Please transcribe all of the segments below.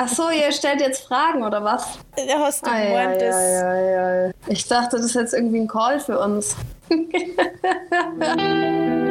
Ach so, ihr stellt jetzt Fragen oder was? Der hast du gemeint, das. ei, ei, ei. Ich dachte, das ist jetzt irgendwie ein Call für uns.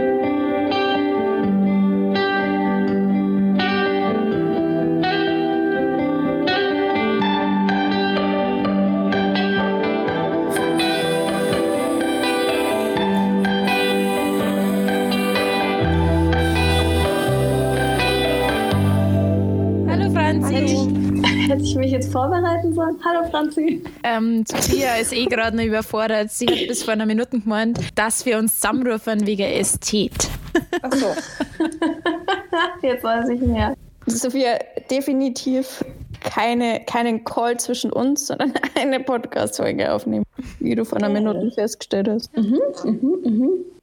vorbereiten sollen? Hallo Franzi. Ähm, Sophia ist eh gerade noch überfordert. Sie hat bis vor einer Minute gemeint, dass wir uns zusammenrufen wegen Ästhet. Ach so. jetzt weiß ich mehr. Sophia, definitiv keine, keinen Call zwischen uns, sondern eine Podcast-Folge aufnehmen, wie du vor einer Minute festgestellt hast.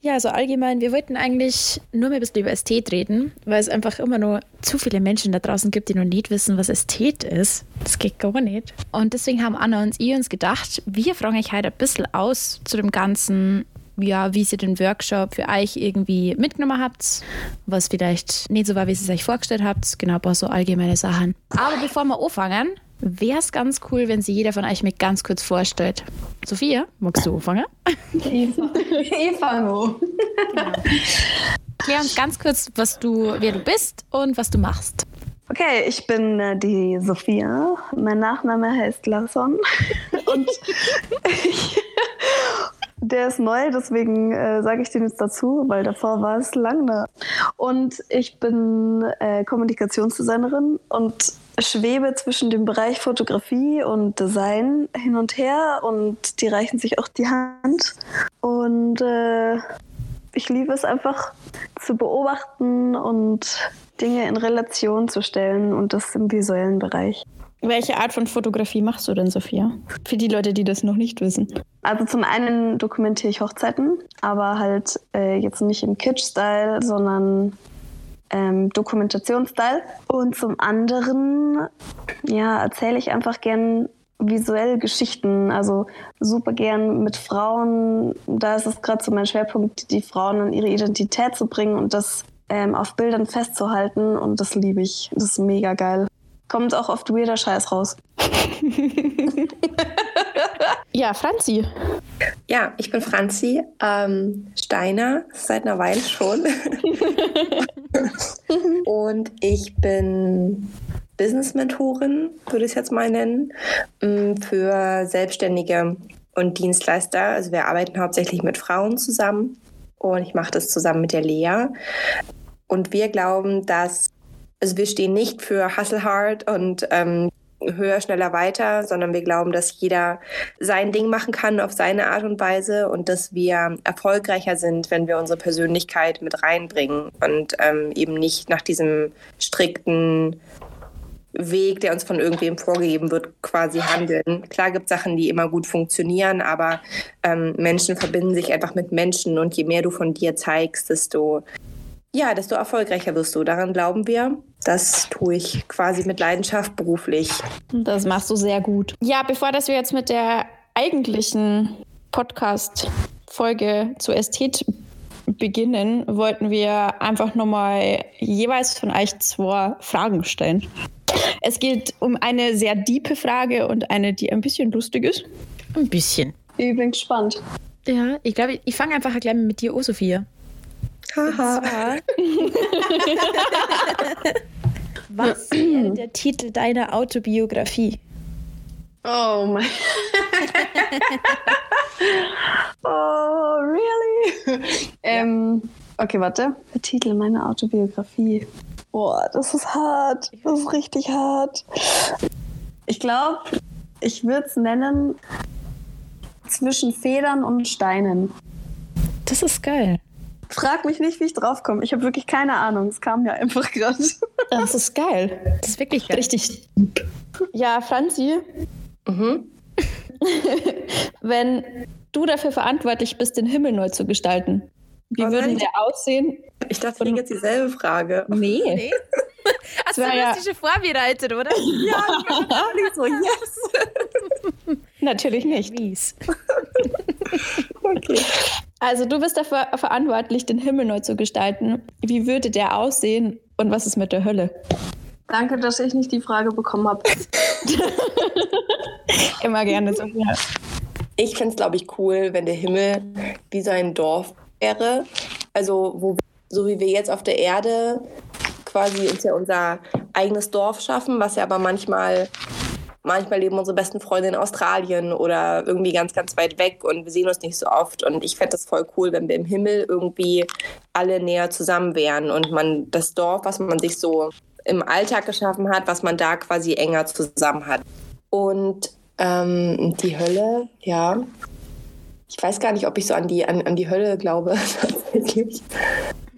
Ja, also allgemein, wir wollten eigentlich nur mal ein bisschen über Ästhet reden, weil es einfach immer nur zu viele Menschen da draußen gibt, die noch nicht wissen, was Ästhet ist. Das geht gar nicht. Und deswegen haben Anna und ich uns gedacht, wir fragen euch heute ein bisschen aus zu dem Ganzen, ja, wie ihr den Workshop für euch irgendwie mitgenommen habt, was vielleicht nicht so war, wie ihr es euch vorgestellt habt. Genau, ein paar so allgemeine Sachen. Aber bevor wir anfangen, wäre es ganz cool, wenn sich jeder von euch mir ganz kurz vorstellt. Sophia, magst du anfangen? Eva. Eva, no. Klär uns ganz kurz, was du, wer du bist und was du machst. Okay, ich bin äh, die Sophia. Mein Nachname heißt Lasson. Und ich, der ist neu, deswegen äh, sage ich den jetzt dazu, weil davor war es Langner. Und ich bin äh, Kommunikationsdesignerin und schwebe zwischen dem Bereich Fotografie und Design hin und her und die reichen sich auch die Hand. Und äh, ich liebe es einfach zu beobachten und Dinge in Relation zu stellen und das im visuellen Bereich. Welche Art von Fotografie machst du denn, Sophia? Für die Leute, die das noch nicht wissen. Also zum einen dokumentiere ich Hochzeiten, aber halt äh, jetzt nicht im Kitsch-Style, sondern ähm, Dokumentationsstyle. Und zum anderen, ja, erzähle ich einfach gern visuell Geschichten, also super gern mit Frauen. Da ist es gerade so mein Schwerpunkt, die Frauen in ihre Identität zu bringen und das ähm, auf Bildern festzuhalten und das liebe ich. Das ist mega geil. Kommt auch oft weirder Scheiß raus. Ja, Franzi. Ja, ich bin Franzi ähm, Steiner, seit einer Weile schon. und ich bin Business-Mentorin, würde ich es jetzt mal nennen, m, für Selbstständige und Dienstleister. Also wir arbeiten hauptsächlich mit Frauen zusammen und ich mache das zusammen mit der Lea. Und wir glauben, dass, also wir stehen nicht für Hustle Hard und ähm, höher, schneller, weiter, sondern wir glauben, dass jeder sein Ding machen kann auf seine Art und Weise und dass wir erfolgreicher sind, wenn wir unsere Persönlichkeit mit reinbringen und ähm, eben nicht nach diesem strikten Weg, der uns von irgendwem vorgegeben wird, quasi handeln. Klar gibt es Sachen, die immer gut funktionieren, aber ähm, Menschen verbinden sich einfach mit Menschen und je mehr du von dir zeigst, desto ja, desto erfolgreicher wirst du. Daran glauben wir. Das tue ich quasi mit Leidenschaft beruflich. Das machst du sehr gut. Ja, bevor dass wir jetzt mit der eigentlichen Podcast-Folge zu Ästhet beginnen, wollten wir einfach nochmal jeweils von euch zwei Fragen stellen. Es geht um eine sehr diepe Frage und eine, die ein bisschen lustig ist. Ein bisschen. Ich bin gespannt. Ja, ich glaube, ich fange einfach gleich mit dir an, Sophia. Haha. Was wäre der Titel deiner Autobiografie? Oh mein. oh, really? ähm, okay, warte. Der Titel meiner Autobiografie. Boah, das ist hart. Das ist richtig hart. Ich glaube, ich würde es nennen zwischen Federn und Steinen. Das ist geil. Frag mich nicht, wie ich draufkomme. Ich habe wirklich keine Ahnung. Es kam mir einfach gerade. Das ist geil. Das ist wirklich geil. Richtig. Ja, Franzi, Mhm. wenn du dafür verantwortlich bist, den Himmel neu zu gestalten, wie Oh würde der aussehen? Ich dachte, wir kriegen jetzt dieselbe Frage. Nee. Nee. Hast du ja- das schon vorbereitet, oder? Ja, ich so, yes. Natürlich nicht. Mies. Okay. Also du bist dafür verantwortlich, den Himmel neu zu gestalten. Wie würde der aussehen und was ist mit der Hölle? Danke, dass ich nicht die Frage bekommen habe. Immer gerne, Sophia. Ich fände es, glaube ich, cool, wenn der Himmel wie so ein Dorf wäre. Also, wo, so wie wir jetzt auf der Erde quasi uns ja unser eigenes Dorf schaffen, was ja aber manchmal, manchmal leben unsere besten Freunde in Australien oder irgendwie ganz, ganz weit weg und wir sehen uns nicht so oft. Und ich fände das voll cool, wenn wir im Himmel irgendwie alle näher zusammen wären und man das Dorf, was man sich so im Alltag geschaffen hat, was man da quasi enger zusammen hat. Und ähm, die Hölle, ja. Ich weiß gar nicht, ob ich so an die, an, an die Hölle glaube.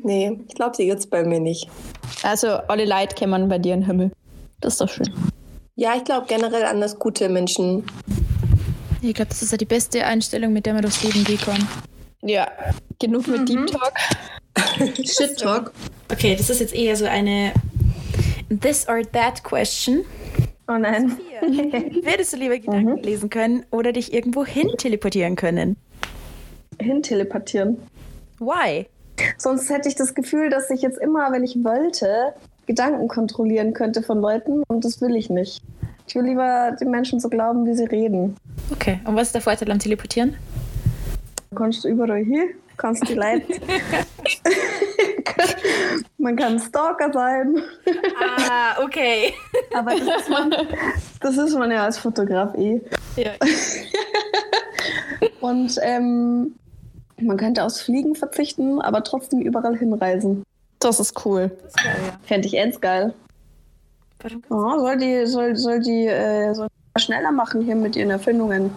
Nee, ich glaube, sie gibt es bei mir nicht. Also, alle Leid kämmern bei dir im Himmel. Das ist doch schön. Ja, ich glaube generell an das gute Menschen. Ich glaube, das ist ja die beste Einstellung, mit der man durchs Leben gehen kann. Ja, genug mit Deep Talk. Shit Talk. Okay, das ist jetzt eher so eine This or That Question. Oh nein. Würdest du lieber Gedanken lesen können oder dich irgendwo hin teleportieren können? Hin teleportieren. Why? Sonst hätte ich das Gefühl, dass ich jetzt immer, wenn ich wollte, Gedanken kontrollieren könnte von Leuten und das will ich nicht. Ich will lieber den Menschen so glauben, wie sie reden. Okay, und was ist der Vorteil am Teleportieren? Du kannst überall hin, kannst die Leute. man kann Stalker sein. Ah, okay. Aber das ist, man, das ist man ja als Fotograf eh. Ja. Und ähm, man könnte aufs Fliegen verzichten, aber trotzdem überall hinreisen. Das ist cool. Fände ich ends geil. Oh, soll die, soll, soll die äh, soll schneller machen hier mit ihren Erfindungen.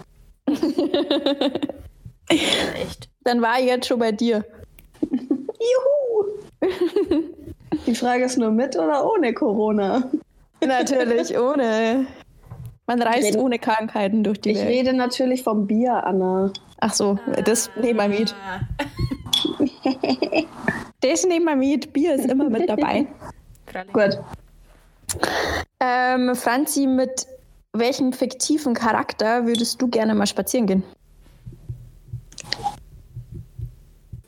Echt? Dann war ich jetzt schon bei dir. Juhu! Die Frage ist nur mit oder ohne Corona. Natürlich, ohne. Man reist ohne Krankheiten durch die Ich Welt. rede natürlich vom Bier, Anna. Ach so, das nehmen wir mit. Das nehmen wir mit. Bier ist immer mit dabei. Gut. ähm, Franzi, mit welchem fiktiven Charakter würdest du gerne mal spazieren gehen?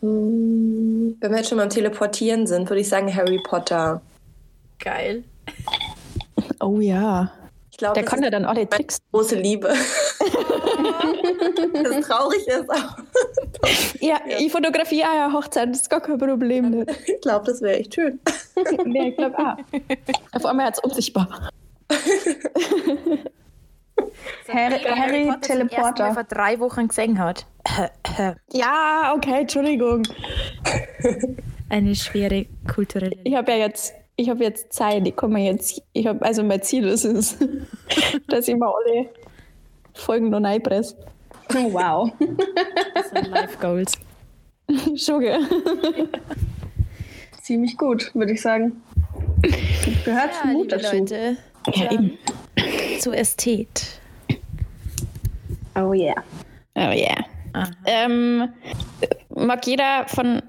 Hm, Wenn wir jetzt schon beim Teleportieren sind, würde ich sagen Harry Potter. Geil. Oh ja. Ich glaube, Der ja dann alle meine Tricks. große Liebe. Das traurig ist, aber Ja, ich fotografiere auch ja Hochzeit, das ist gar kein Problem. Ne? ich glaube, das wäre echt schön. nee, ich glaube auch. Auf einmal als unsichtbar. Harry, Harry Teleporter. vor drei Wochen gesehen hat. Ja, okay, Entschuldigung. Eine schwere kulturelle. Ich habe ja jetzt, ich habe jetzt Zeit. Ich komme jetzt, ich habe, also mein Ziel ist es, dass ich mal alle Folgen noch reinpresse. Oh, wow. Das sind Life Goals. Schon, gell? Ziemlich gut, würde ich sagen. Gehört Ja, Mut dazu. Leute, Ja, eben. zu Ästhet. Oh yeah. Oh yeah. Ähm, mag jeder von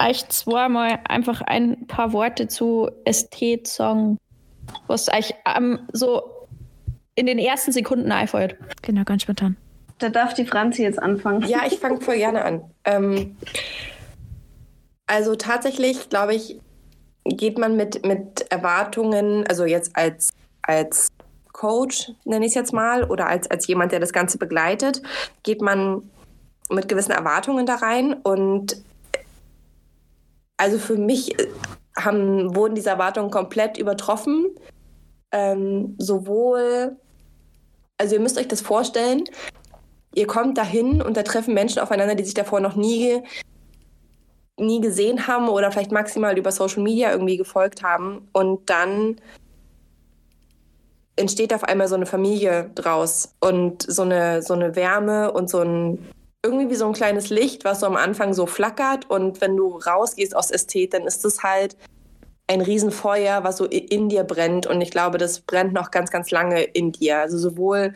euch zwei mal einfach ein paar Worte zu Ästhet sagen, was euch ähm, so in den ersten Sekunden einfällt? Genau, ganz spontan. Da darf die Franzi jetzt anfangen. Ja, ich fange voll gerne an. Ähm, also tatsächlich, glaube ich, geht man mit, mit Erwartungen, also jetzt als, als Coach, nenne ich es jetzt mal, oder als, als jemand, der das Ganze begleitet, geht man mit gewissen Erwartungen da rein. Und also für mich äh, haben, wurden diese Erwartungen komplett übertroffen. Ähm, sowohl, also ihr müsst euch das vorstellen, ihr kommt dahin und da treffen Menschen aufeinander, die sich davor noch nie, nie gesehen haben oder vielleicht maximal über Social Media irgendwie gefolgt haben. Und dann entsteht auf einmal so eine Familie draus und so eine, so eine Wärme und so ein irgendwie wie so ein kleines Licht, was so am Anfang so flackert und wenn du rausgehst aus Ästhet, dann ist es halt ein Riesenfeuer, was so in dir brennt und ich glaube, das brennt noch ganz, ganz lange in dir. Also sowohl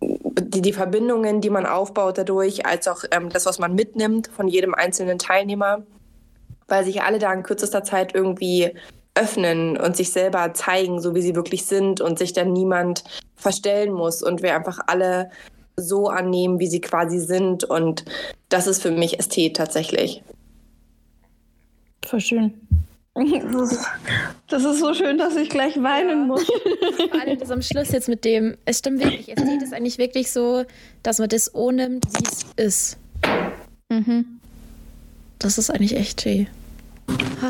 die, die Verbindungen, die man aufbaut dadurch, als auch ähm, das, was man mitnimmt von jedem einzelnen Teilnehmer, weil sich alle da in kürzester Zeit irgendwie öffnen und sich selber zeigen, so wie sie wirklich sind und sich dann niemand verstellen muss und wir einfach alle so annehmen, wie sie quasi sind und das ist für mich Ästhet tatsächlich. Voll schön. Das ist, das ist so schön, dass ich gleich weinen ja. muss. Vor allem das am Schluss jetzt mit dem, es stimmt wirklich, es geht es eigentlich wirklich so, dass man das ohnnimmt, wie es ist. Mhm. Das ist eigentlich echt schön.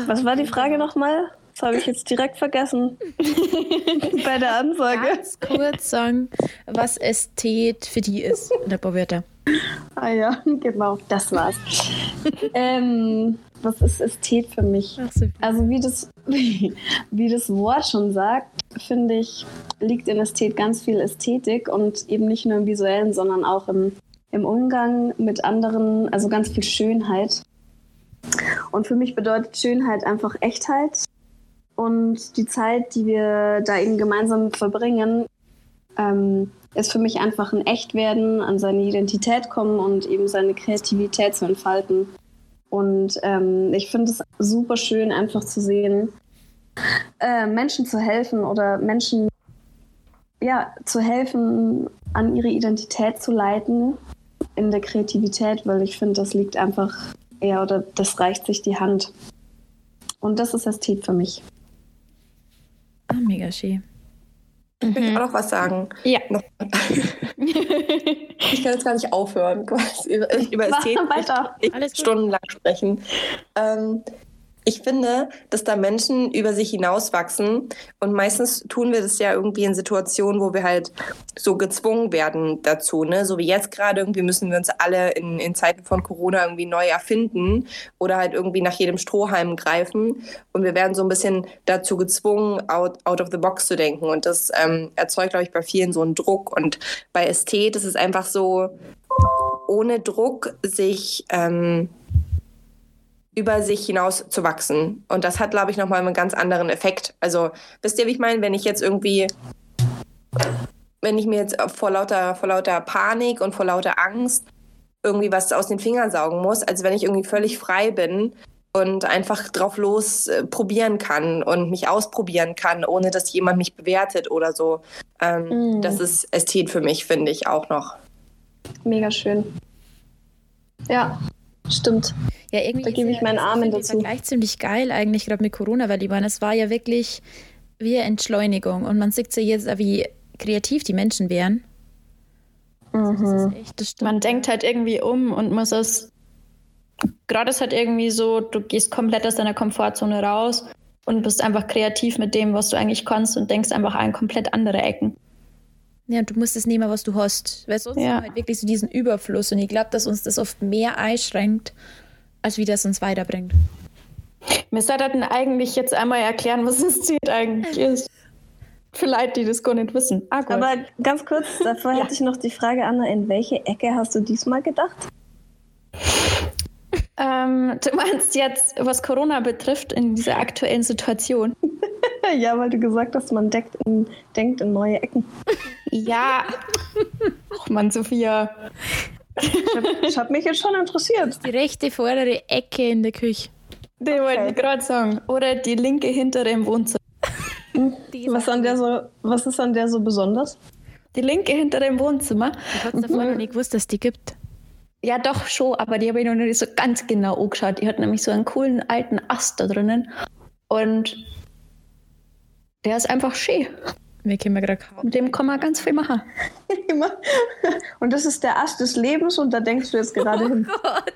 Was war die Frage nochmal? Das habe ich jetzt direkt vergessen. Bei der Ansage. Ganz kurz sagen, was Ästhet für die ist in der Bauwörter. Ah ja, genau, das war's. ähm, was ist Ästhet für mich? Also wie das, wie das Wort schon sagt, finde ich, liegt in Ästhet ganz viel Ästhetik und eben nicht nur im visuellen, sondern auch im, im Umgang mit anderen, also ganz viel Schönheit. Und für mich bedeutet Schönheit einfach Echtheit und die Zeit, die wir da eben gemeinsam verbringen, ähm, ist für mich einfach ein Echtwerden, an seine Identität kommen und eben seine Kreativität zu entfalten. Und ähm, ich finde es super schön, einfach zu sehen, äh, Menschen zu helfen oder Menschen ja, zu helfen, an ihre Identität zu leiten in der Kreativität, weil ich finde, das liegt einfach, ja, oder das reicht sich die Hand. Und das ist Ästhet für mich. Ah, mega schön. Ich möchte auch noch was sagen. Ja. ich kann jetzt gar nicht aufhören, quasi über, Ästhetik weiter. stundenlang sprechen. Ähm, ich finde, dass da Menschen über sich hinauswachsen und meistens tun wir das ja irgendwie in Situationen, wo wir halt so gezwungen werden dazu, ne? So wie jetzt gerade irgendwie müssen wir uns alle in, in Zeiten von Corona irgendwie neu erfinden oder halt irgendwie nach jedem Strohhalm greifen und wir werden so ein bisschen dazu gezwungen, out, out of the box zu denken und das ähm, erzeugt, glaube ich, bei vielen so einen Druck und bei Ästhet ist es einfach so, ohne Druck sich ähm, über sich hinaus zu wachsen. Und das hat, glaube ich, nochmal einen ganz anderen Effekt. Also, wisst ihr, wie ich meine? Wenn ich jetzt irgendwie, wenn ich mir jetzt vor lauter, vor lauter Panik und vor lauter Angst irgendwie was aus den Fingern saugen muss, als wenn ich irgendwie völlig frei bin und einfach drauf los äh, probieren kann und mich ausprobieren kann, ohne dass jemand mich bewertet oder so. Ähm, mm. Das ist Ästhet für mich, finde ich auch noch. Mega schön. Ja, Stimmt. Ja, irgendwie da gebe ich meinen Armen dazu. Gleich ziemlich geil eigentlich, gerade mit Corona, weil ich meine, es war ja wirklich wie Entschleunigung und man sieht ja jetzt, wie kreativ die Menschen wären. Also mhm. Echt, man denkt halt irgendwie um und muss es. Gerade ist halt irgendwie so, du gehst komplett aus deiner Komfortzone raus und bist einfach kreativ mit dem, was du eigentlich kannst und denkst einfach an komplett andere Ecken. Ja, du musst es nehmen, was du hast. Weil sonst ja. haben wir halt wirklich so diesen Überfluss. Und ich glaube, dass uns das oft mehr einschränkt, als wie das uns weiterbringt. Wir sollten eigentlich jetzt einmal erklären, was das Ziel eigentlich ist. Vielleicht die das gar nicht wissen. Ah, Aber ganz kurz, davor ja. hätte ich noch die Frage, Anna, in welche Ecke hast du diesmal gedacht? Ähm, du meinst jetzt, was Corona betrifft, in dieser aktuellen Situation? ja, weil du gesagt hast, man in, denkt in neue Ecken. Ja. Ach Mann, Sophia. Ich habe hab mich jetzt schon interessiert. Die rechte vordere Ecke in der Küche. Den okay. wollte ich gerade sagen. Oder die linke hintere im Wohnzimmer. Was, an der so, was ist an der so besonders? Die linke hintere im Wohnzimmer. Ich habe davor noch nicht gewusst, dass es die gibt. Ja, doch schon, aber die habe ich noch nicht so ganz genau angeschaut. Die hat nämlich so einen coolen alten Ast da drinnen. Und der ist einfach schön. Wir können gerade kaufen. Mit dem kann man ganz viel machen. und das ist der Ast des Lebens und da denkst du jetzt gerade oh hin. Gott.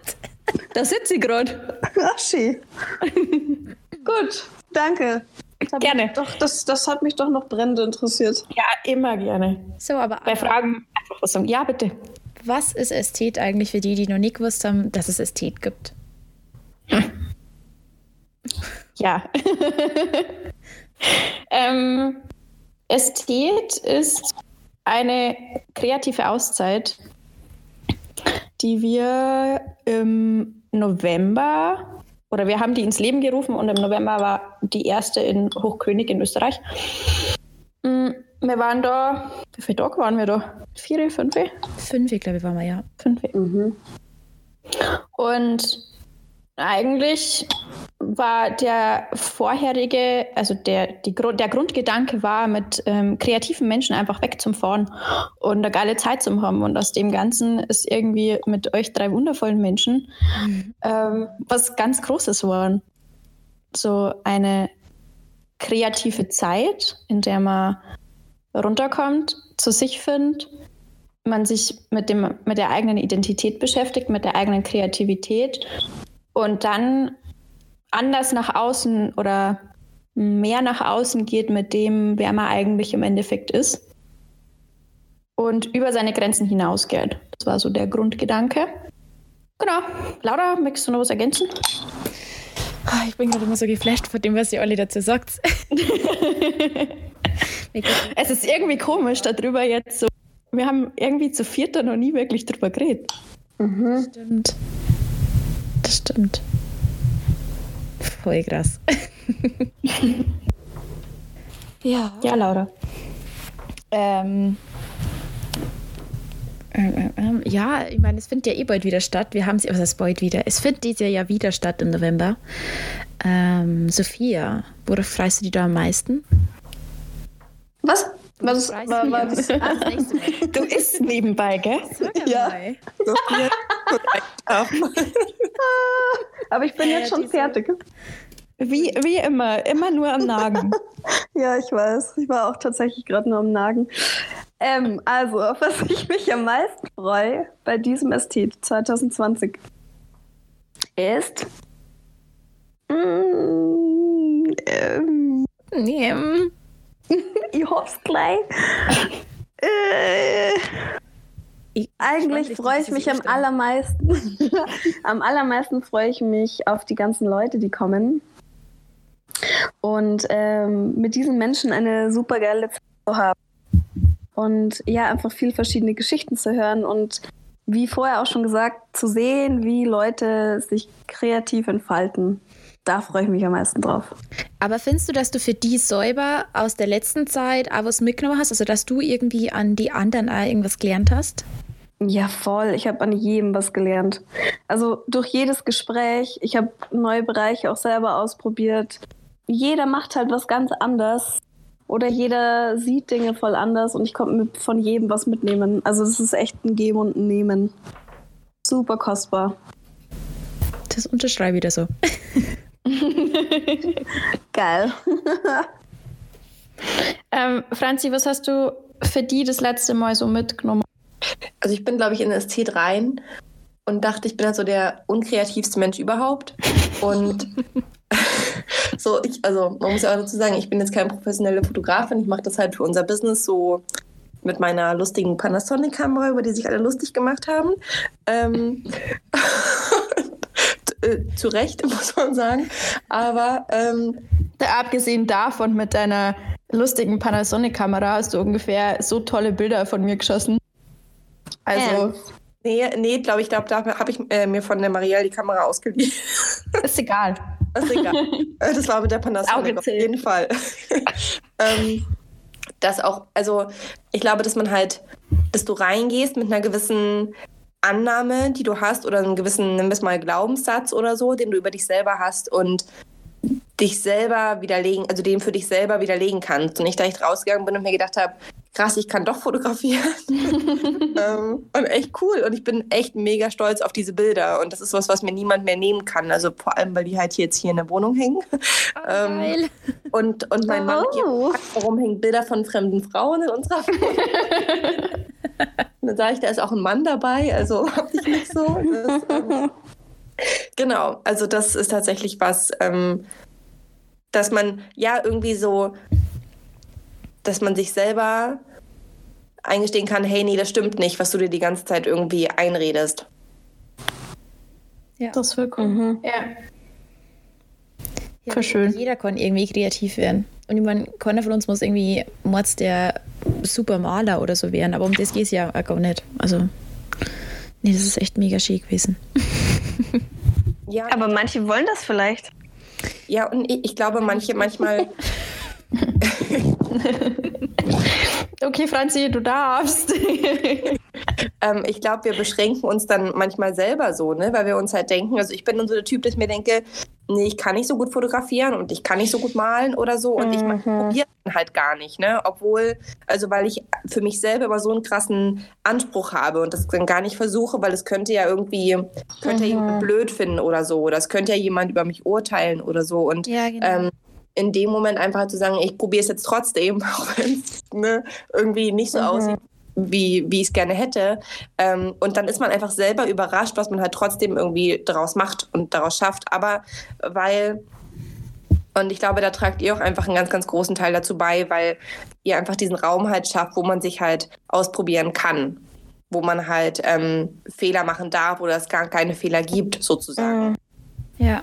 Da sitzt sie gerade. Schön. Gut, danke. Gerne. Doch, das, das hat mich doch noch brennend interessiert. Ja, immer gerne. So, aber. Bei Fragen einfach was sagen. Ja, bitte. Was ist Ästhet eigentlich für die, die noch nie gewusst haben, dass es Ästhet gibt? Ja. ähm, Ästhet ist eine kreative Auszeit, die wir im November oder wir haben die ins Leben gerufen und im November war die erste in Hochkönig in Österreich. Mm, wir waren da, wie viele Tage waren wir da? Vier, fünf? Fünf, glaube ich, waren wir, ja. Fünf. Mhm. Und eigentlich war der vorherige, also der, die, der Grundgedanke war, mit ähm, kreativen Menschen einfach weg zum Fahren und eine geile Zeit zu haben. Und aus dem Ganzen ist irgendwie mit euch drei wundervollen Menschen mhm. ähm, was ganz Großes geworden. so eine kreative Zeit, in der man runterkommt, zu sich findet, man sich mit, dem, mit der eigenen Identität beschäftigt, mit der eigenen Kreativität und dann anders nach außen oder mehr nach außen geht mit dem, wer man eigentlich im Endeffekt ist und über seine Grenzen hinausgeht. Das war so der Grundgedanke. Genau. Laura, möchtest du noch was ergänzen? Oh, ich bin gerade immer so geflasht von dem, was ihr alle dazu sagt. es ist irgendwie komisch, darüber jetzt so. Wir haben irgendwie zu vierter noch nie wirklich drüber geredet. Mhm. Stimmt. Das stimmt. Voll krass. ja. Ja, Laura. Ähm, ähm, ähm, ähm, ja, ich meine, es findet ja eh bald wieder statt. Wir haben sie, was heißt bald wieder? Es findet dieses Jahr ja wieder statt im November. Ähm, Sophia, worauf freust du dich da am meisten? Was? Was, was, was, Du isst nebenbei, gell? Ja. Aber ich bin jetzt schon fertig. Wie, wie immer, immer nur am Nagen. ja, ich weiß. Ich war auch tatsächlich gerade nur am Nagen. Ähm, also, auf was ich mich am meisten freue bei diesem Ästhet 2020 ist. Mm, ähm, ähm, ich hoff's gleich. äh, ich, eigentlich freue ich mich am allermeisten. am allermeisten freue ich mich auf die ganzen Leute, die kommen. Und ähm, mit diesen Menschen eine super geile Zeit zu haben. Und ja, einfach viel verschiedene Geschichten zu hören und wie vorher auch schon gesagt, zu sehen, wie Leute sich kreativ entfalten. Da freue ich mich am meisten drauf. Aber findest du, dass du für die selber aus der letzten Zeit auch was mitgenommen hast? Also, dass du irgendwie an die anderen auch irgendwas gelernt hast? Ja, voll. Ich habe an jedem was gelernt. Also durch jedes Gespräch, ich habe neue Bereiche auch selber ausprobiert jeder macht halt was ganz anders. Oder jeder sieht Dinge voll anders und ich konnte von jedem was mitnehmen. Also das ist echt ein Geben und ein Nehmen. Super kostbar. Das unterschreibe ich da so. Geil. ähm, Franzi, was hast du für die das letzte Mal so mitgenommen? Also ich bin, glaube ich, in das T rein und dachte, ich bin halt so der unkreativste Mensch überhaupt. Und so, ich, also man muss ja auch dazu sagen, ich bin jetzt keine professionelle Fotografin, ich mache das halt für unser Business so mit meiner lustigen Panasonic-Kamera, über die sich alle lustig gemacht haben. Ähm, äh, zu Recht, muss man sagen. Aber ähm, abgesehen davon, mit deiner lustigen Panasonic-Kamera hast du ungefähr so tolle Bilder von mir geschossen. Also. Nee, nee, glaube ich, glaube, da habe ich äh, mir von der Marielle die Kamera ausgeliehen. Ist egal. Ist egal. Äh, das war mit der Panasonic auf jeden Fall. ähm, das auch, also ich glaube, dass man halt, dass du reingehst mit einer gewissen Annahme, die du hast, oder einem gewissen, nimm es mal Glaubenssatz oder so, den du über dich selber hast und dich selber widerlegen, also den für dich selber widerlegen kannst. Und ich da echt rausgegangen bin und mir gedacht habe, krass, ich kann doch fotografieren. ähm, und echt cool. Und ich bin echt mega stolz auf diese Bilder. Und das ist was, was mir niemand mehr nehmen kann. Also vor allem, weil die halt hier jetzt hier in der Wohnung hängen. Oh, ähm. Und, und mein Mann oh. warum hängen Bilder von fremden Frauen in unserer Wohnung? dann sage ich, da ist auch ein Mann dabei. Also hab ich nicht so. Das, ähm, genau, also das ist tatsächlich was, ähm, dass man ja irgendwie so, dass man sich selber eingestehen kann, hey, nee, das stimmt nicht, was du dir die ganze Zeit irgendwie einredest. Ja. Das ist willkommen. Mhm. Ja. ja schön. Jeder kann irgendwie kreativ werden. Und ich meine, keiner von uns muss irgendwie Mords der Supermaler oder so werden, aber um das geht es ja auch gar nicht. Also, nee, das ist echt mega schön gewesen. ja, aber manche wollen das vielleicht. Ja, und ich, ich glaube, manche manchmal. okay, Franzi, du darfst. ähm, ich glaube, wir beschränken uns dann manchmal selber so, ne? weil wir uns halt denken, also ich bin so der Typ, dass ich mir denke, nee, ich kann nicht so gut fotografieren und ich kann nicht so gut malen oder so und ich Mhm. probiere halt gar nicht, ne? Obwohl, also weil ich für mich selber immer so einen krassen Anspruch habe und das dann gar nicht versuche, weil es könnte ja irgendwie, könnte ja Mhm. jemand blöd finden oder so, oder es könnte ja jemand über mich urteilen oder so und Ja, genau. ähm, in dem Moment einfach zu sagen, ich probiere es jetzt trotzdem, auch wenn es ne, irgendwie nicht so Mhm. aussieht, wie, wie ich es gerne hätte. Ähm, und dann ist man einfach selber überrascht, was man halt trotzdem irgendwie daraus macht und daraus schafft. Aber weil, und ich glaube, da tragt ihr auch einfach einen ganz, ganz großen Teil dazu bei, weil ihr einfach diesen Raum halt schafft, wo man sich halt ausprobieren kann. Wo man halt ähm, Fehler machen darf oder es gar keine Fehler gibt, sozusagen. ja.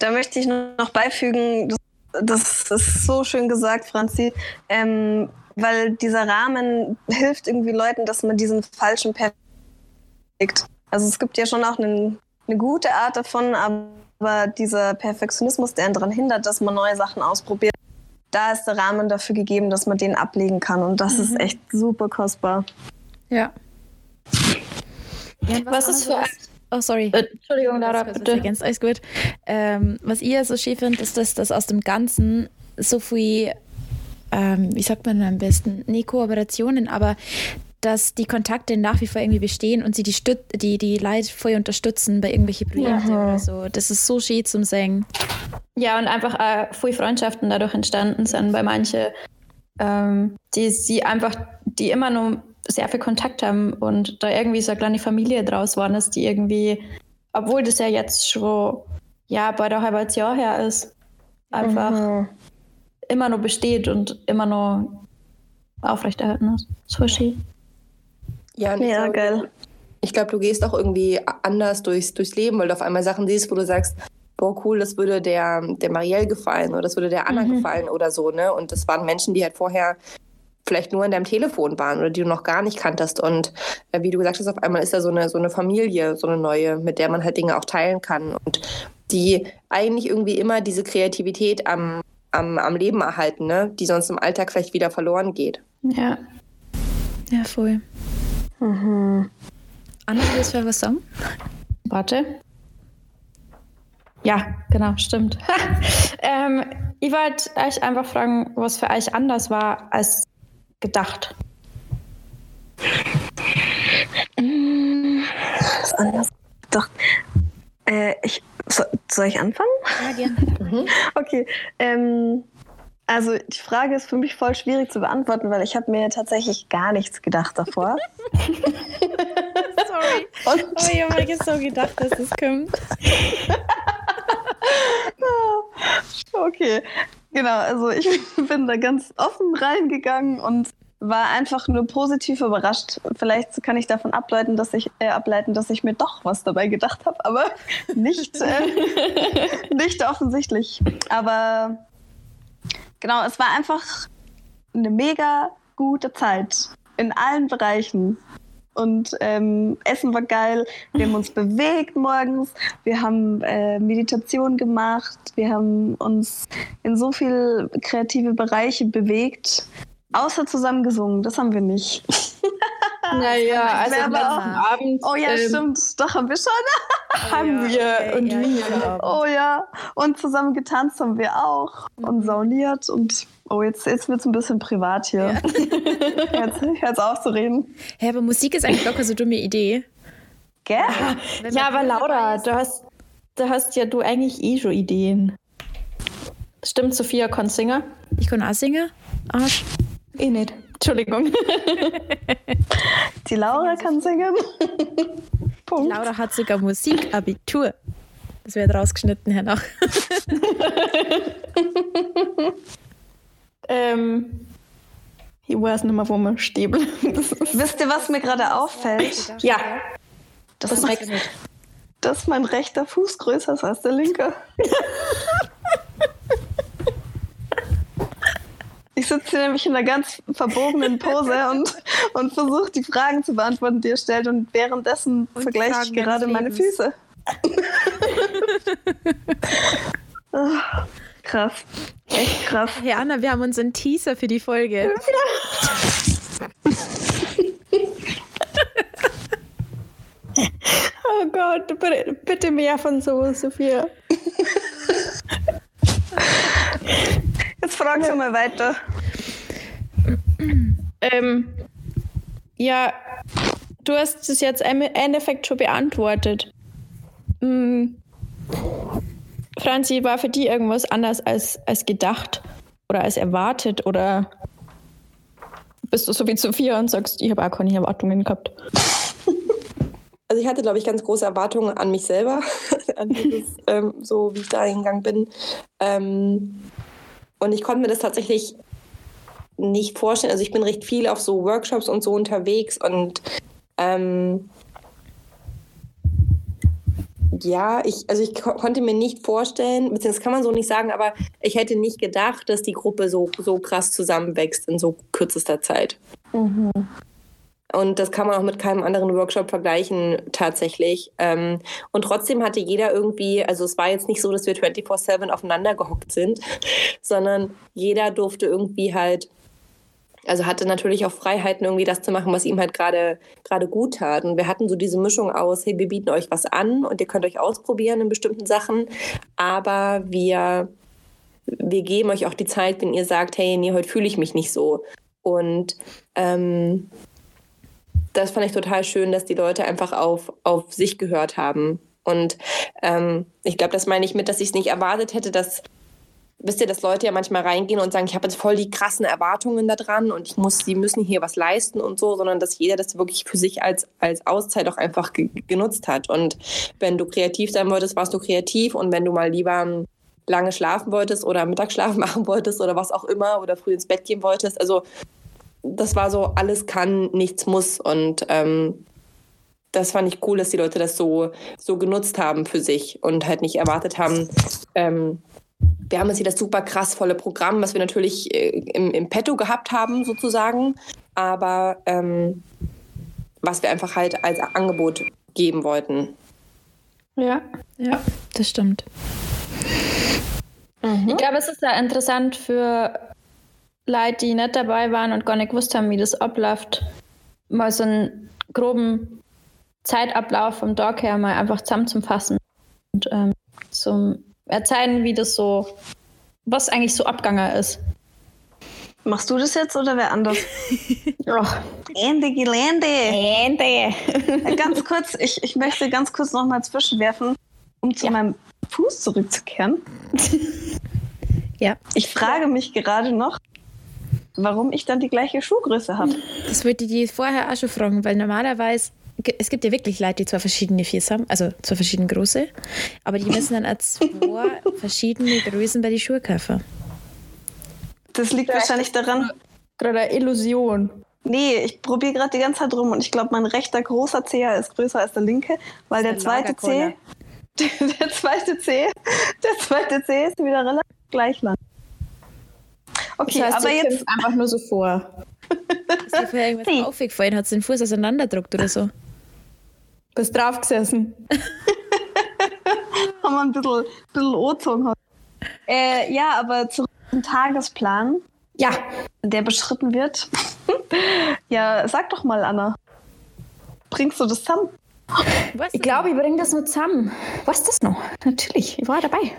Da möchte ich noch beifügen, das, das ist so schön gesagt, Franzi, ähm, weil dieser Rahmen hilft irgendwie Leuten, dass man diesen falschen Perfekt. Also es gibt ja schon auch einen, eine gute Art davon, aber dieser Perfektionismus, der einen daran hindert, dass man neue Sachen ausprobiert, da ist der Rahmen dafür gegeben, dass man den ablegen kann und das ist echt super kostbar. Ja. ja und Was ist für anderes- Oh, sorry. Äh, Entschuldigung, Lara, Das bitte. Ergänzt, alles gut. Ähm, was ich ja so schön finde, ist, dass das aus dem Ganzen so viel, ähm, wie sagt man am besten, nicht Kooperationen, aber dass die Kontakte nach wie vor irgendwie bestehen und sie die, Stüt die, die Leute voll unterstützen bei irgendwelchen Projekten oder so. Das ist so schön zum Singen. Ja, und einfach auch viele Freundschaften dadurch entstanden sind bei manchen, ähm, die sie einfach, die immer nur sehr viel Kontakt haben und da irgendwie so eine kleine Familie draus waren, ist, die irgendwie, obwohl das ja jetzt schon ja bald ein halbes Jahr her ist, einfach Mhm. Immer noch besteht und immer noch aufrechterhalten ist. So schön. Ja, und ich Ja, glaube, geil. Ich glaube, du gehst auch irgendwie anders durchs, durchs Leben, weil du auf einmal Sachen siehst, wo du sagst, boah, cool, das würde der, der Marielle gefallen oder das würde der Anna gefallen oder so, ne? Und das waren Menschen, die halt vorher vielleicht nur in deinem Telefon waren oder die du noch gar nicht kanntest. Und äh, wie du gesagt hast, auf einmal ist da so eine, so eine Familie, so eine neue, mit der man halt Dinge auch teilen kann und die eigentlich irgendwie immer diese Kreativität am, am, am Leben erhalten, ne? Die sonst im Alltag vielleicht wieder verloren geht. Ja. Ja, voll. Mhm. Anna, willst du was sagen? Warte. Ja, genau, stimmt. ähm, ich wollte euch einfach fragen, was für euch anders war als gedacht. Was anderes. Doch. Äh, ich, so, soll ich anfangen? Ja, gerne. Okay. Ähm, also die Frage ist für mich voll schwierig zu beantworten, weil ich habe mir tatsächlich gar nichts gedacht davor. Sorry. Und Oh, ich habe mir so gedacht, dass es kommt. okay, genau. Also ich bin da ganz offen reingegangen und war einfach nur positiv überrascht. Vielleicht kann ich davon ableiten, dass ich äh, ableiten, dass ich mir doch was dabei gedacht habe, aber nicht äh, nicht offensichtlich. Aber genau, es war einfach eine mega gute Zeit in allen Bereichen. Und ähm, Essen war geil. Wir haben uns bewegt morgens. Wir haben äh, Meditation gemacht. Wir haben uns in so viele kreative Bereiche bewegt. Außer zusammen gesungen. Das haben wir nicht. Naja, also am Abend Oh ja, ähm, stimmt. Doch, haben wir schon. haben wir okay, und ja, wir. ja. Oh ja. Und zusammen getanzt haben wir auch. Und sauniert. Und oh, jetzt, jetzt wird es ein bisschen privat hier. Jetzt, jetzt aufzureden. Hä, aber Musik ist eigentlich locker so dumme Idee. Gell? Ja, man aber Laura, du hast, du hast ja du eigentlich eh schon Ideen. Stimmt, Sophia kann singen? Ich kann auch singen. Arsch. Eh nicht. Entschuldigung. Die Laura kann singen. Punkt. Laura hat sogar Musikabitur. Das wird rausgeschnitten, Herr noch. ähm, ich weiß nicht mehr, wo wir stehen. Wisst ihr, was mir gerade auffällt? ja, Das, das ist, du. dass mein rechter Fuß größer ist als der linke. Ich sitze hier nämlich in einer ganz verbogenen Pose und, und versuche die Fragen zu beantworten, die ihr stellt. Und währenddessen Und vergleiche ich gerade meine. Füße. Ah, krass. Echt krass. Hey Anna, wir haben uns einen Teaser für die Folge. Oh Gott, bitte, bitte mehr von so, Sophia. Frage sie mal weiter. Ähm, ja, du hast es jetzt im Endeffekt schon beantwortet. Hm. Franzi, war für die irgendwas anders als, als gedacht oder als erwartet oder bist du so wie Sophia und sagst, ich habe auch keine Erwartungen gehabt? Also ich hatte, glaube ich, ganz große Erwartungen an mich selber, an dieses, ähm, so wie ich da hingegangen bin. Ähm, und ich konnte mir das tatsächlich nicht vorstellen. Also ich bin recht viel auf so Workshops und so unterwegs und ähm, ja, ich, also ich ko konnte mir nicht vorstellen, beziehungsweise kann man so nicht sagen, aber ich hätte nicht gedacht, dass die Gruppe so, so krass zusammenwächst in so kürzester Zeit. Mhm. Und das kann man auch mit keinem anderen Workshop vergleichen, tatsächlich. Ähm, und trotzdem hatte jeder irgendwie, also es war jetzt nicht so, dass wir 24-7 aufeinander gehockt sind, sondern jeder durfte irgendwie halt also hatte natürlich auch Freiheiten, irgendwie das zu machen, was ihm halt gerade gut tat. Und wir hatten so diese Mischung aus, hey, wir bieten euch was an und ihr könnt euch ausprobieren in bestimmten Sachen, aber wir, wir geben euch auch die Zeit, wenn ihr sagt, hey, nee, heute fühle ich mich nicht so. Und ähm, das fand ich total schön, dass die Leute einfach auf, auf sich gehört haben. Und ähm, ich glaube, das meine ich mit, dass ich es nicht erwartet hätte, dass wisst ihr, dass Leute ja manchmal reingehen und sagen, ich habe jetzt voll die krassen Erwartungen da dran und ich muss, sie müssen hier was leisten und so, sondern dass jeder das wirklich für sich als, als Auszeit auch einfach ge genutzt hat. Und wenn du kreativ sein wolltest, warst du kreativ und wenn du mal lieber lange schlafen wolltest oder Mittagsschlaf machen wolltest oder was auch immer oder früh ins Bett gehen wolltest, also das war so, alles kann, nichts muss und ähm, das fand ich cool, dass die Leute das so, so genutzt haben für sich und halt nicht erwartet haben, ähm, wir haben jetzt hier das super krass volle Programm, was wir natürlich äh, im, im Petto gehabt haben, sozusagen. Aber ähm, was wir einfach halt als Angebot geben wollten. Ja, ja, das stimmt. Mhm. Ich glaube, es ist ja interessant für Leute, die nicht dabei waren und gar nicht gewusst haben, wie das abläuft, mal so einen groben Zeitablauf vom Tag her mal einfach zusammenzufassen und ähm, zum erzählen, wie das so, was eigentlich so abgegangen ist. Machst du das jetzt oder wer anders? oh. Ende Gelände. Ende. ganz kurz, ich, ich möchte ganz kurz noch mal zwischenwerfen, um zu ja. meinem Fuß zurückzukehren. ja. Ich frage mich gerade noch, warum ich dann die gleiche Schuhgröße habe. Das wollte ich dir vorher auch schon fragen, weil normalerweise es gibt ja wirklich Leute, die zwei verschiedene Füße haben, also zwei verschiedene große, aber die müssen dann auch zwei verschiedene Größen bei den Schuhe kaufen. Das liegt Vielleicht wahrscheinlich daran. Gerade eine Illusion. Nee, ich probiere gerade die ganze Zeit rum und ich glaube, mein rechter großer Zeher ist größer als der linke, weil der zweite Zeh, der zweite Zeh, der zweite Zeh ist wieder relativ gleich lang. Okay, das heißt, aber jetzt einfach nur so vor. Ist dir vorher irgendwas hey. aufgefallen? Hat den Fuß auseinanderdruckt oder so? Bist drauf gesessen. Haben wir ein bisschen, bisschen O-Ton äh, Ja, aber zurück zum Tagesplan. Ja. Der beschritten wird. ja, sag doch mal, Anna. Bringst du das zusammen? ich glaube, ich bringe das nur zusammen. Was ist das noch? Natürlich, ich war dabei.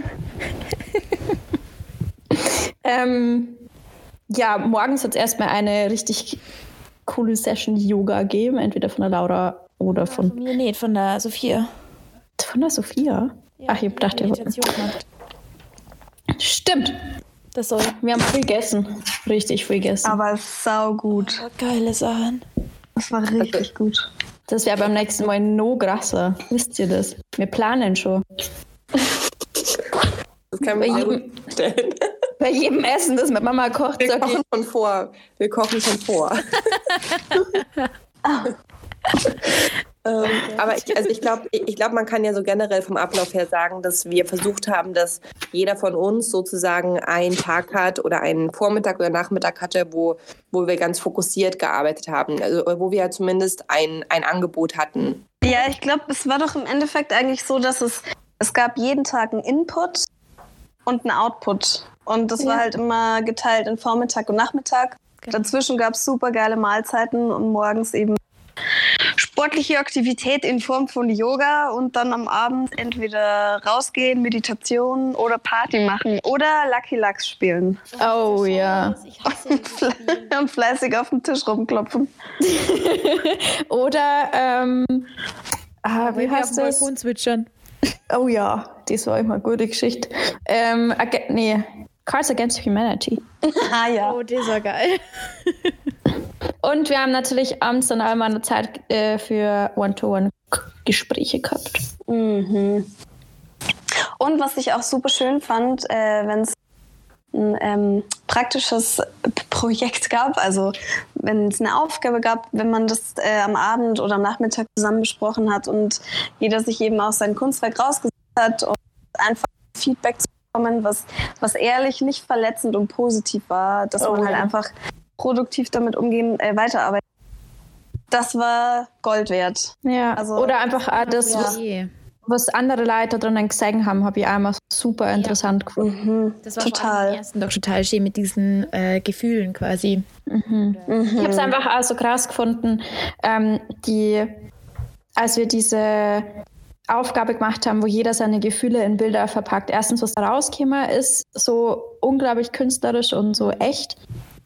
ähm, ja, morgens wird es erstmal eine richtig coole Session Yoga geben, entweder von der Laura oder von. Von mir nicht, von der Sophia. Von der Sophia? Ja, Ach, ich dachte, Meditation gemacht. Stimmt. Das soll. Wir haben viel gegessen. Richtig viel gegessen. Aber sau gut. Oh, geile Sachen. Das war richtig gut. Das wäre beim nächsten Mal no grasser. Wisst ihr das? Wir planen schon. Das kann man jedem stellen. Bei jedem Essen, das mit Mama kocht, wir kochen ich. schon vor. Wir kochen schon vor. ähm, aber ich, also ich glaube, ich glaub, man kann ja so generell vom Ablauf her sagen, dass wir versucht haben, dass jeder von uns sozusagen einen Tag hat oder einen Vormittag oder Nachmittag hatte, wo, wo wir ganz fokussiert gearbeitet haben. Also wo wir ja zumindest ein, ein Angebot hatten. Ja, ich glaube, es war doch im Endeffekt eigentlich so, dass es, es gab jeden Tag einen Input und einen Output. Und das ja. war halt immer geteilt in Vormittag und Nachmittag. Genau. Dazwischen gab es super geile Mahlzeiten und morgens eben sportliche Aktivität in Form von Yoga und dann am Abend entweder rausgehen, Meditation oder Party machen oder Lucky Lux spielen. Oh ja. Ich hasse dieses Spiel. Und fleißig auf den Tisch rumklopfen. Oder, ähm, ah, wie heißt das? Balkon zwitschern. Oh ja, das war immer eine gute Geschichte. Ähm, ag- nee, Cards Against Humanity. ah ja. Oh, das war geil. Und wir haben natürlich abends dann auch mal eine Zeit äh, für One-to-One-Gespräche gehabt. Mhm. Und was ich auch super schön fand, äh, wenn es ein ähm, praktisches Projekt gab, also wenn es eine Aufgabe gab, wenn man das äh, am Abend oder am Nachmittag zusammen besprochen hat und jeder sich eben auch sein Kunstwerk rausgesucht hat und einfach Feedback zu bekommen, was, was ehrlich, nicht verletzend und positiv war, dass Oh man halt einfach produktiv damit umgehen, äh, weiterarbeiten. Das war Gold wert. Ja, Also- oder einfach auch das, Ja. was. Was andere Leute drinnen gesehen haben, habe ich auch immer super interessant gefunden. Mhm. Das war vor allem Total. im ersten doch total schön mit diesen äh, Gefühlen quasi. Mhm. Ich habe es einfach auch so krass gefunden, ähm, die, als wir diese Aufgabe gemacht haben, wo jeder seine Gefühle in Bilder verpackt. Erstens, was da rauskäme, ist so unglaublich künstlerisch und so echt.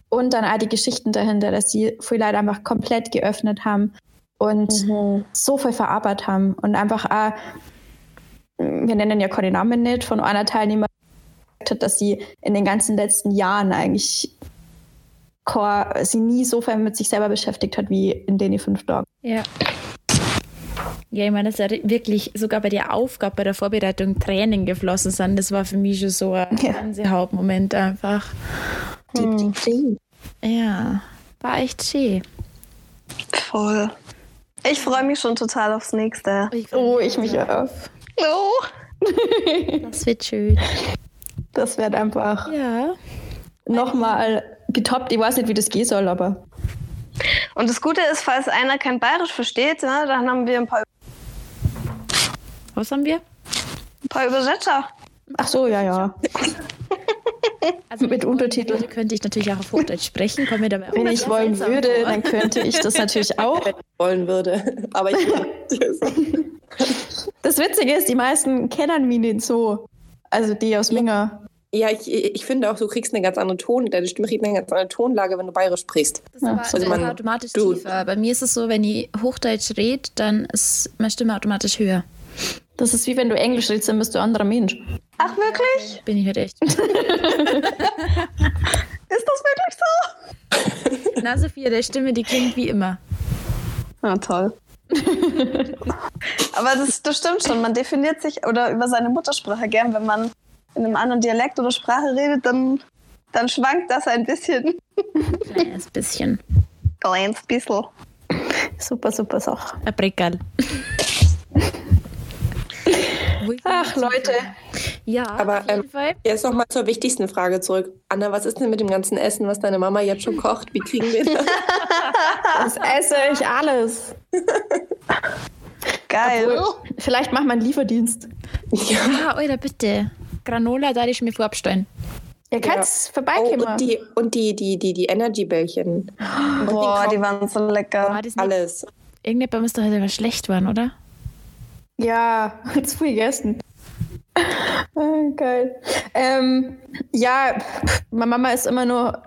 Und dann auch die Geschichten dahinter, dass die viele Leute einfach komplett geöffnet haben und Mhm. so viel verarbeitet haben. Und einfach auch, wir nennen ja keine Namen nicht, von einer Teilnehmer gesagt hat, dass sie in den ganzen letzten Jahren eigentlich sie nie so viel mit sich selber beschäftigt hat wie in den fünf Tagen. Ja. Ja, ich meine, dass ja wirklich sogar bei der Aufgabe, bei der Vorbereitung Tränen geflossen sind. Das war für mich schon so ein Ja. Gänsehautmoment einfach. Ja, war echt schön. Voll. Ich freue mich schon total aufs nächste. Oh, ich mich auch. Oh. Das wird schön. Das wird einfach Ja. nochmal getoppt. Ich weiß nicht, wie das gehen soll, aber Und das Gute ist, falls einer kein Bayerisch versteht, ne, dann haben wir ein paar, Was haben wir? ein paar Übersetzer. ach so, ja, ja. Also Mit Untertitel. Würde, könnte ich natürlich auch auf Hochdeutsch sprechen, komme mir dabei auch Wenn ich wollen seltsam würde, vor. dann könnte ich das natürlich auch. wollen würde. Aber ich Das Witzige ist, die meisten kennen mich nicht so. Also die aus Minga. ja, ich, ich finde auch, du kriegst eine ganz andere Ton, deine Stimme kriegt eine ganz andere Tonlage, wenn du bayerisch sprichst. Das ist aber Also man- automatisch du- tiefer. Bei mir ist es so, wenn ich Hochdeutsch rede, dann ist meine Stimme automatisch höher. Das ist wie wenn du Englisch redest, dann bist du ein anderer Mensch. Ach, wirklich? Bin ich halt echt. Ist das wirklich so? Na, Sophia, der Stimme, die klingt wie immer. Ja, toll. Aber das, das stimmt schon. Man definiert sich oder über seine Muttersprache gern. Wenn man in einem anderen Dialekt oder Sprache redet, dann, dann schwankt das ein bisschen. Kleines bisschen. Kleines bisschen. Super, super Sache. Breckerl. Ach, Leute. Ja, Aber, auf jeden ähm, Fall. Jetzt nochmal zur wichtigsten Frage zurück. Anna, was ist denn mit dem ganzen Essen, was deine Mama jetzt schon kocht? Wie kriegen wir das? Das esse ich alles. Geil. Obwohl, vielleicht macht man einen Lieferdienst. ja. Ah, Alter, bitte. Granola, da ich mir vorabstellen. Ihr könnt Oh, vorbeikommen. und die, und die, die, die, die Energy-Bällchen. Boah, die die waren so lecker. nicht? Alles. Irgendjemand müsste heute aber schlecht waren, oder? Ja, zu viel gegessen. Ah, Geil. Ähm, ja, meine Mama ist immer nur,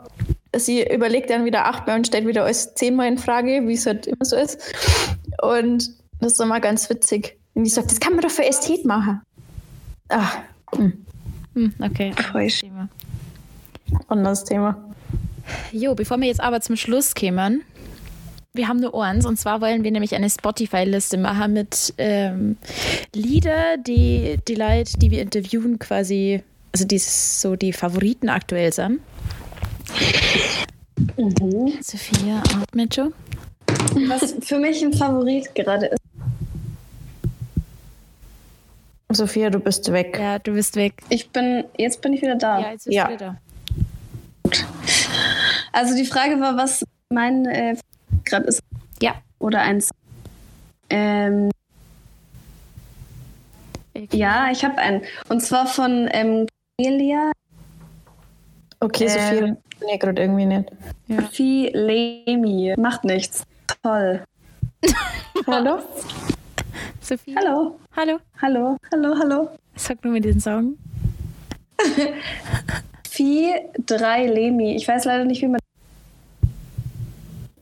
sie überlegt dann wieder achtmal und stellt wieder alles zehnmal in Frage, wie es halt immer so ist. Und das ist immer ganz witzig. Und die sagt, das kann man doch für Ästhet machen. Ach, hm, Hm, okay. Voll Thema. anderes Thema. Jo, bevor wir jetzt aber zum Schluss kämen, wir haben nur eins und zwar wollen wir nämlich eine Spotify-Liste machen mit ähm, Lieder, die die Leute, die wir interviewen, quasi, also die so die Favoriten aktuell sind. Sophia atmet schon. Was für mich ein Favorit gerade ist. Sophia, du bist weg. Ja, du bist weg. Ich bin, jetzt bin ich wieder da. Ja, jetzt bist Ja. du wieder Also die Frage war, was mein äh, gerade ist. Ja. Oder eins. Ähm, ja, ich habe einen. Und zwar von ähm, Elia Okay, Ähm. Ich bin ja gerade irgendwie nicht. Filemi. Macht nichts. Toll. Hallo? Sophie? Hallo? Hallo? Hallo? Hallo? Hallo? Sag nur mal den Song. Vieh, drei Lemi. Ich weiß leider nicht, wie man.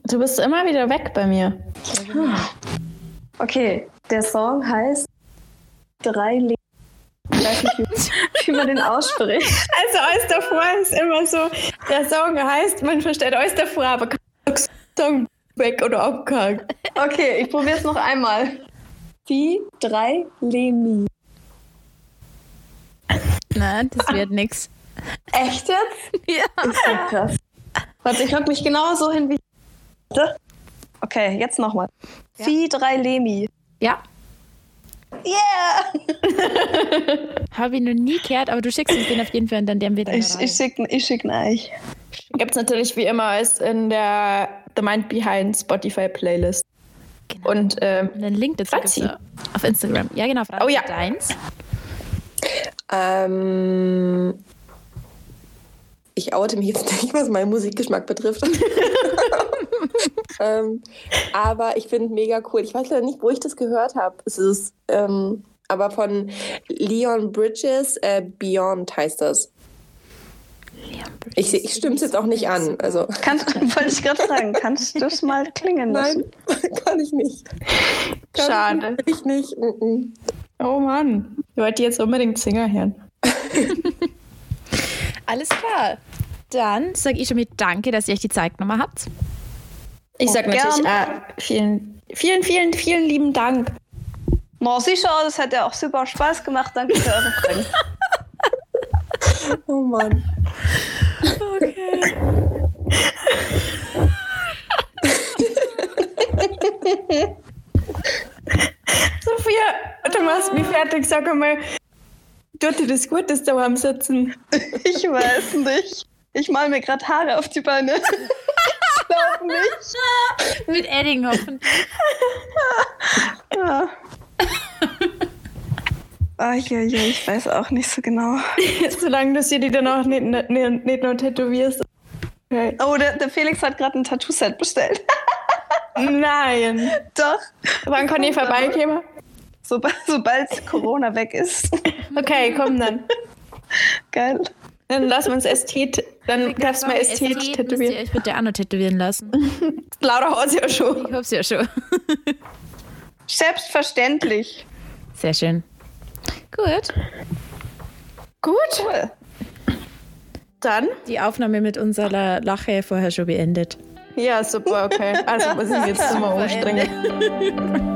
Du bist immer wieder weg bei mir. Okay, der Song heißt Drei Lemi. Ich weiß nicht, wie, wie man den ausspricht. Also davor ist immer so, der Song heißt, man versteht davor, aber kein Song weg oder abgehakt. Okay, ich probiere es noch einmal. Vieh, drei Lemi. Nein, das wird nix. Echt jetzt? Ja. Ist ja krass. Warte, ich hock mich genau so hin wie. Okay, jetzt nochmal. Ja. Vieh, drei Lemi. Ja, Yeah! habe ich noch nie gehört, aber du schickst uns den auf jeden Fall und dann den wir dann Ich, ich schicke ich schick euch. Gibt es natürlich wie immer als in der The Mind Behind Spotify Playlist. Genau. Und ähm, Und den Link dazu gibt's auf Instagram. Ja, genau. Franzi Oh ja. Deins. Ähm, ich oute mich jetzt nicht, was meinen Musikgeschmack betrifft. ähm, aber ich finde mega cool. Ich weiß leider nicht, wo ich das gehört habe. Es ist ähm, aber von Leon Bridges, äh, Beyond heißt das. Ich, ich stimme es jetzt auch nicht an. Also, Kann, wollte ich gerade sagen, kannst du das mal klingen lassen? nein, kann ich nicht. Kann Schade. Ich nicht. Mm -mm. oh Mann, ich wollte jetzt unbedingt Singer hören. Alles klar. Dann sage ich schon mit Danke, dass ihr euch die Zeit genommen habt. Ich sag Oh, natürlich äh, vielen, vielen, vielen, vielen lieben Dank. No, sicher, das hat ja auch super Spaß gemacht. Danke für eure Fragen. Oh Mann. Sophia, du machst mich fertig. Sag einmal, tut dir das gut, dass du daheim sitzen? Ich weiß nicht. Ich mal mir gerade Haare auf die Beine. Nicht. Mit Edding hoffentlich. Ja. Ah, ja, ja, ich weiß auch nicht so genau. Solange du sie dir dann auch nicht, nicht, nicht nur tätowierst. Okay. Oh, der, der Felix hat gerade ein Tattoo-Set bestellt. Nein. Doch. Wann kann ich vorbeikommen? Sobald, sobald Corona weg ist. Okay, komm dann. Geil. Dann lassen wir uns Ästhet, dann darfst du mal Ästhet Müsst ihr tätowieren. euch bitte auch noch tätowieren lassen. Laura hat ja schon. Ich hab's ja schon. Selbstverständlich. Sehr schön. Gut. Gut, dann. Die Aufnahme mit unserer Lache vorher schon beendet. Ja, super, okay. Also muss ich jetzt mal Super anstrengen. Ende.